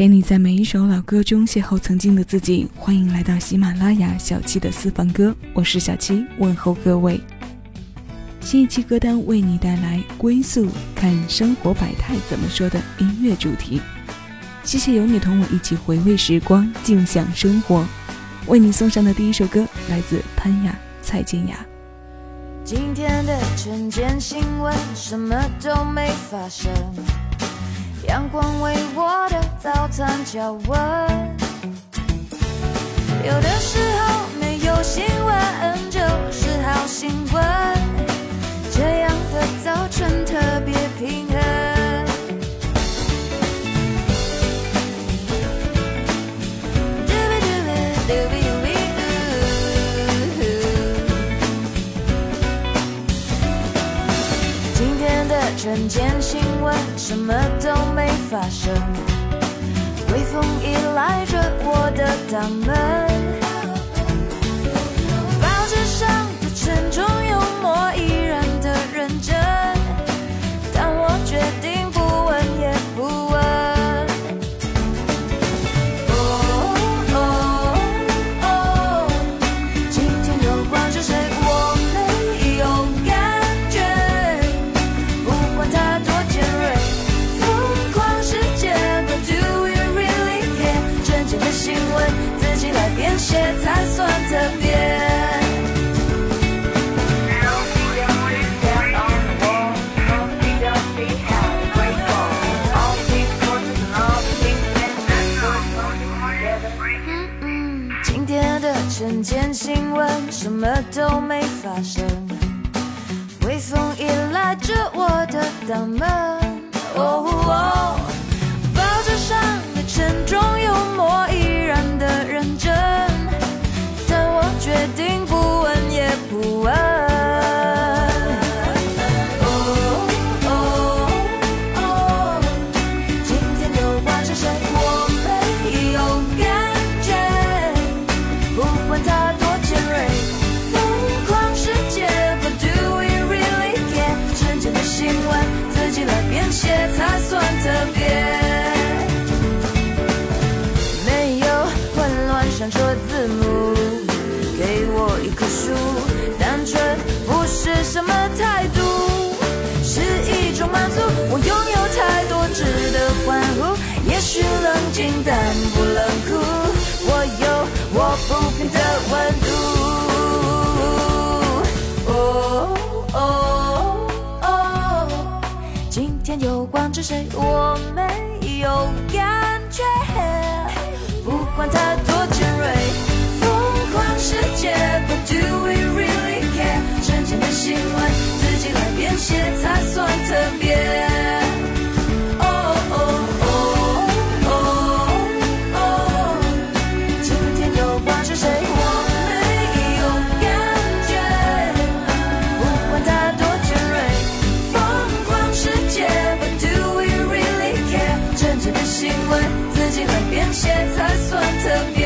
陪你在每一首老歌中邂逅曾经的自己。欢迎来到喜马拉雅小七的私房歌，我是小七，问候各位。新一期歌单为你带来归宿，看生活百态怎么说的音乐主题。谢谢有你同我一起回味时光，静享生活。为你送上的第一首歌来自潘雅、蔡健雅。今天的晨间新闻什么都没发生，阳光为我的早餐加温。有的时候没有新闻就是好新闻，这样的早晨特别平衡。今天的晨间新什么都没发生，微风依赖着我的大门，才算特别。今天的晨间新闻什么都没发生，微风依赖着我的大门。哦，什么态度是一种满足？我拥有太多值得欢呼。也许冷静，但不冷酷。我有我不变的温度。哦哦哦，今天有关注谁？我没有感觉。不管它多尖锐，疯狂世界，But do we really？真的新闻自己来编写才算特别。哦哦哦哦哦，今天又关注谁？我没有感觉，不管它多尖锐。疯狂世界，But do we really care？真正的新闻自己来编写才算特别。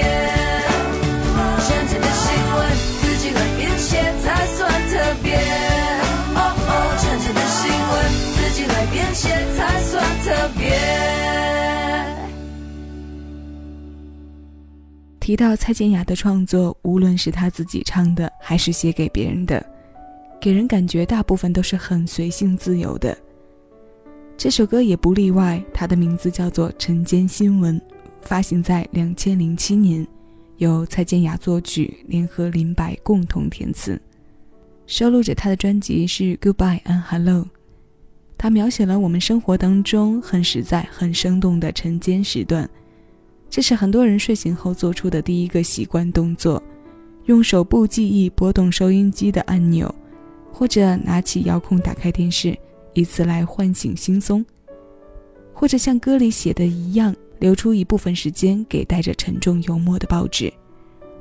些才算特别提到蔡健雅的创作，无论是她自己唱的，还是写给别人的，给人感觉大部分都是很随性自由的。这首歌也不例外，它的名字叫做《晨间新闻》，发行在两千零七年，由蔡健雅作曲，联合林白共同填词，收录着她的专辑是《Goodbye and Hello》。它描写了我们生活当中很实在、很生动的晨间时段。这是很多人睡醒后做出的第一个习惯动作，用手部记忆拨动收音机的按钮，或者拿起遥控打开电视，以此来唤醒惺忪，或者像歌里写的一样，留出一部分时间给带着沉重幽默的报纸，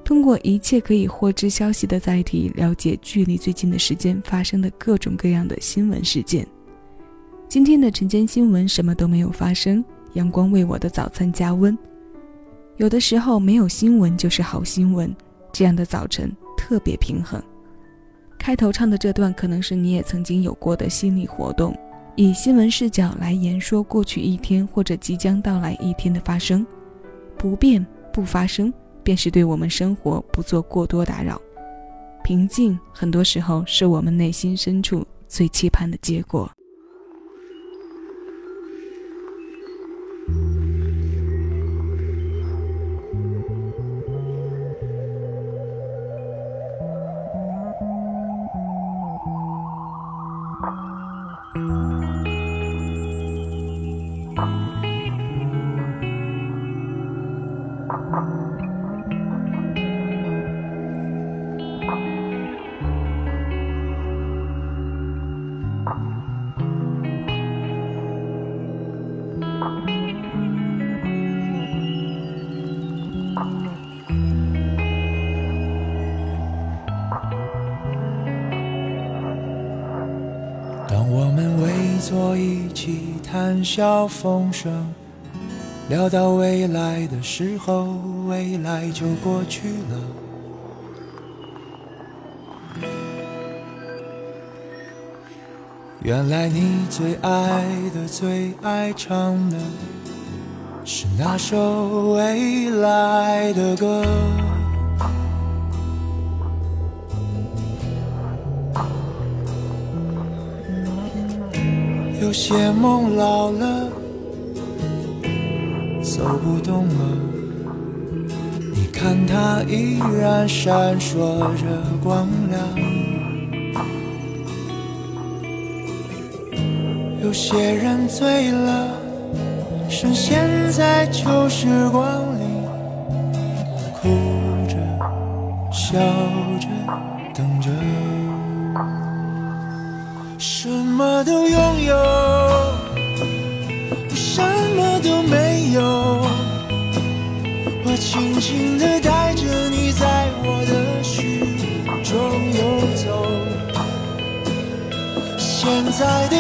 通过一切可以获知消息的载体，了解距离最近的时间发生的各种各样的新闻事件。今天的晨间新闻什么都没有发生，阳光为我的早餐加温。有的时候没有新闻就是好新闻，这样的早晨特别平衡。开头唱的这段可能是你也曾经有过的心理活动，以新闻视角来言说过去一天或者即将到来一天的发生，不变不发生，便是对我们生活不做过多打扰。平静，很多时候是我们内心深处最期盼的结果。一起谈笑风生，聊到未来的时候，未来就过去了。原来你最爱的、最爱唱的，是那首未来的歌。有些梦老了，走不动了。你看它依然闪烁着光亮。有些人醉了，深陷在旧时光里，哭着、笑着、等着。什么都拥有，轻轻地带着你在我的心中游走。现在的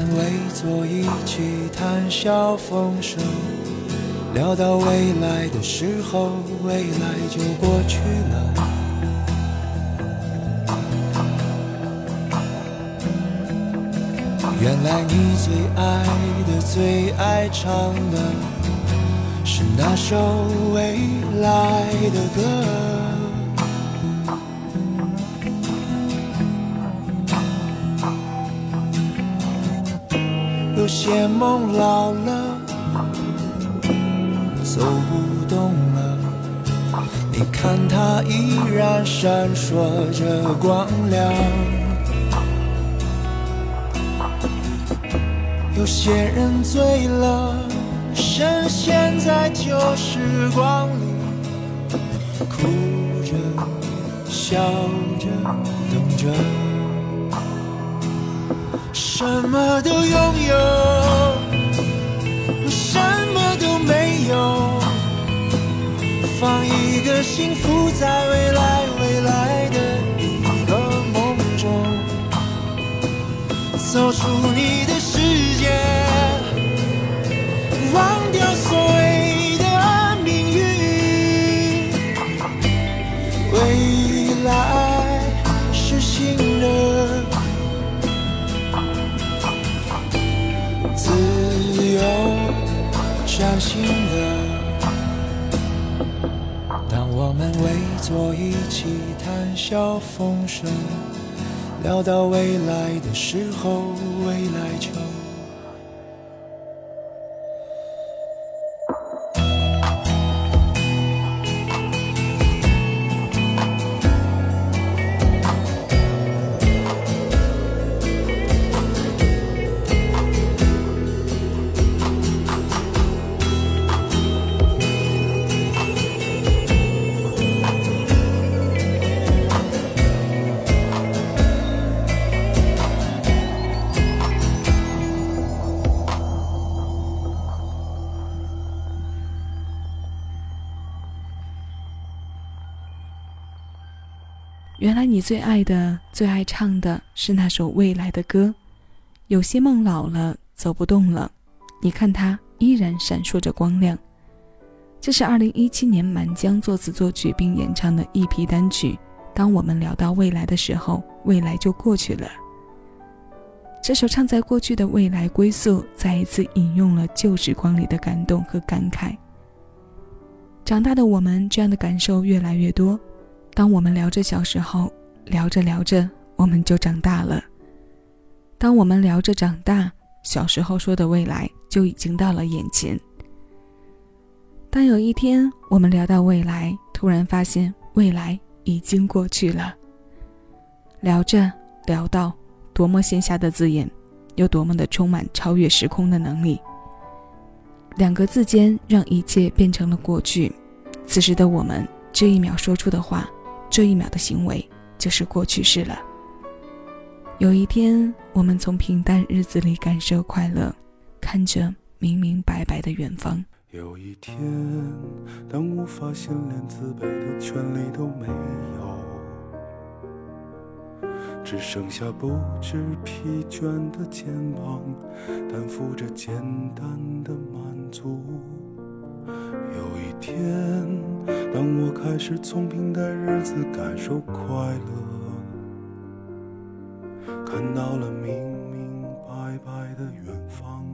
们围坐一起谈笑风生，聊到未来的时候，未来就过去了。原来你最爱的、最爱唱的，是那首未来的歌。有些梦老了，走不动了。你看它依然闪烁着光亮。有些人醉了，深陷在旧时光里，哭着、笑着、等着。什么都拥有，我什么都没有。放一个幸福在未来，未来的一个梦中，走出你笑风声，聊到未来的时候，未来就。原来你最爱的、最爱唱的是那首未来的歌。有些梦老了，走不动了，你看它依然闪烁着光亮。这是二零一七年满江作词作曲并演唱的一批单曲。当我们聊到未来的时候，未来就过去了。这首唱在过去的未来归宿，再一次引用了旧时光里的感动和感慨。长大的我们，这样的感受越来越多。当我们聊着小时候，聊着聊着，我们就长大了。当我们聊着长大，小时候说的未来就已经到了眼前。当有一天我们聊到未来，突然发现未来已经过去了。聊着聊到，多么线下的字眼，又多么的充满超越时空的能力。两个字间，让一切变成了过去。此时的我们，这一秒说出的话，这一秒的行为，就是过去式了。有一天，我们从平淡日子里感受快乐，看着明明白白的远方。有一天，当我发现连自卑的权利都没有，只剩下不知疲倦的肩膀，担负着简单的满足。有一天，当我开始从平淡日子感受快乐，看到了明明白白的远方，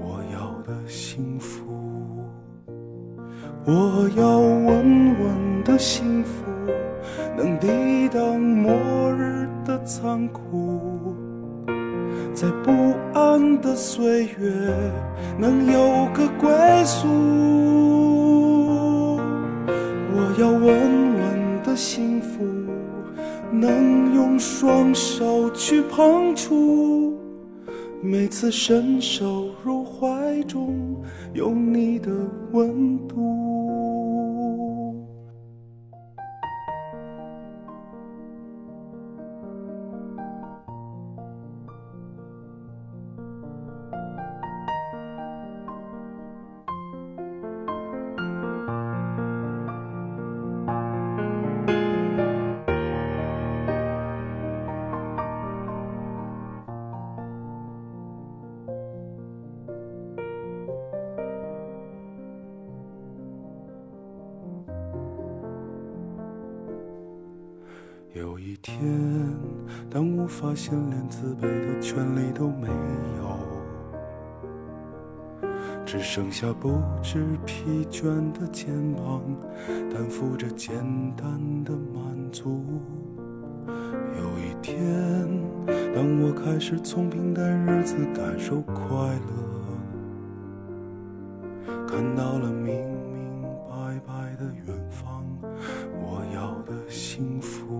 我要的幸福。我要稳稳的幸福，能抵挡末日的残酷，在不安的岁月能有个归宿。去碰触，每次伸手入怀中有你的温度。有一天，当我发现连自卑的权利都没有，只剩下不知疲倦的肩膀，担负着简单的满足。有一天，当我开始从平淡日子感受快乐，看到了明明白白的远方，我要的幸福。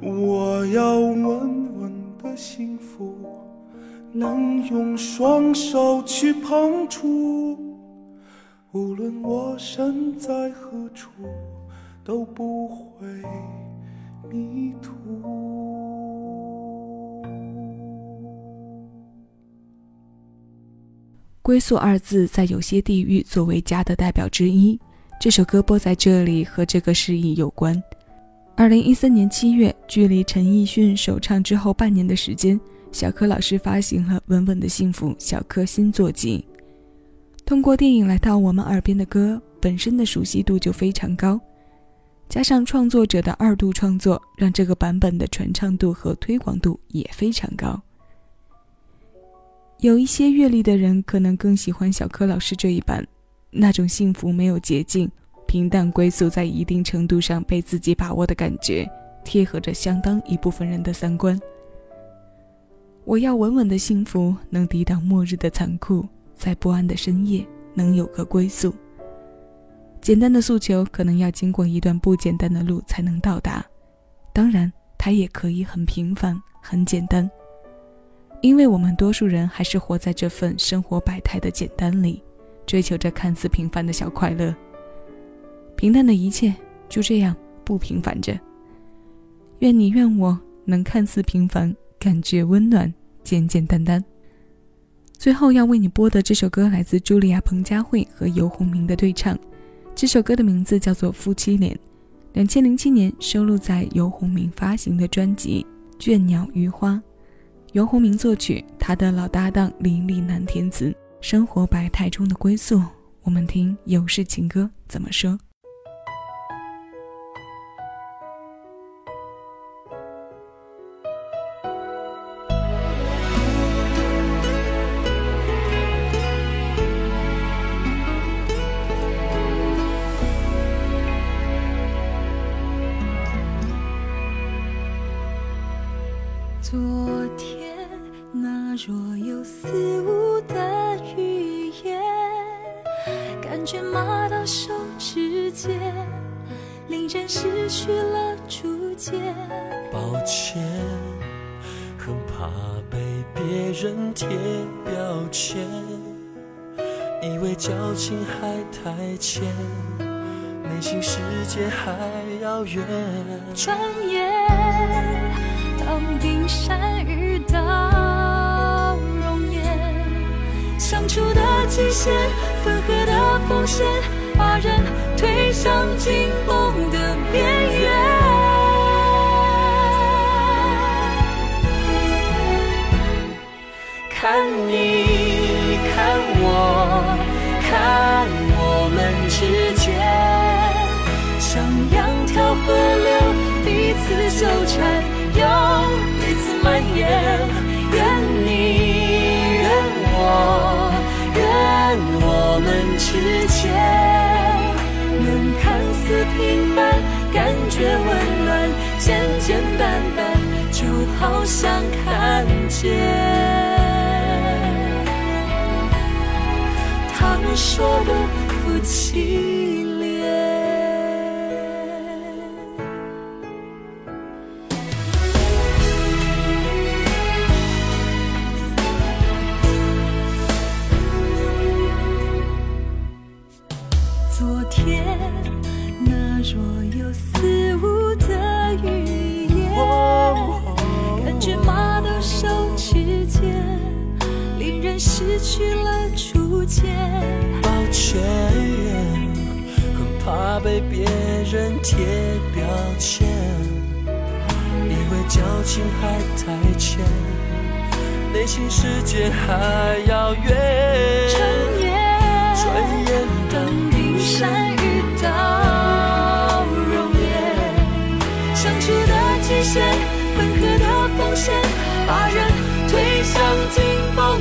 我要稳稳的幸福，能用双手去碰触。无论我身在何处，都不会迷途。归宿二字在有些地域作为家的代表之一，这首歌播在这里和这个诗意有关。二零一三年七月，距离陈奕迅首唱之后半年的时间，小柯老师发行了《稳稳的幸福》小柯新作集。通过电影来到我们耳边的歌，本身的熟悉度就非常高，加上创作者的二度创作，让这个版本的传唱度和推广度也非常高。有一些阅历的人可能更喜欢小柯老师这一版，那种幸福没有捷径、平淡归宿，在一定程度上被自己把握的感觉，贴合着相当一部分人的三观。我要稳稳的幸福，能抵挡末日的残酷，在不安的深夜能有个归宿。简单的诉求可能要经过一段不简单的路才能到达，当然，它也可以很平凡、很简单，因为我们多数人还是活在这份生活百态的简单里，追求着看似平凡的小快乐。平淡的一切就这样不平凡着。愿你愿我能看似平凡。感觉温暖，简简单单。最后要为你播的这首歌来自茱莉亚·彭佳慧和游鸿明的对唱，这首歌的名字叫做《夫妻脸》，两千零七年收录在游鸿明发行的专辑《倦鸟于花》，游鸿明作曲，他的老搭档李丽南填词。生活百态中的归宿，我们听有事情歌怎么说。昨天那若有似无的语言，感觉麻到手指尖，令人失去了主见。抱歉，很怕被别人贴标签，以为交情还太浅，内心世界还遥远。转眼。当冰山遇到熔岩，相处的极限，分合的风险，把人推向紧绷的边缘。看你，看我，看我们之间，像两条河流，彼此纠缠。蔓延，愿你，愿我，愿我们之间能看似平凡，感觉温暖，简简单单，就好像看见他们说的夫妻。怕被别人贴标签，以为交情还太浅，内心世界还遥远。转眼，转眼，等冰山遇到容颜，相处的极限，分合的风险，把人推向紧绷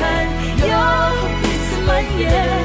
又一次蔓延。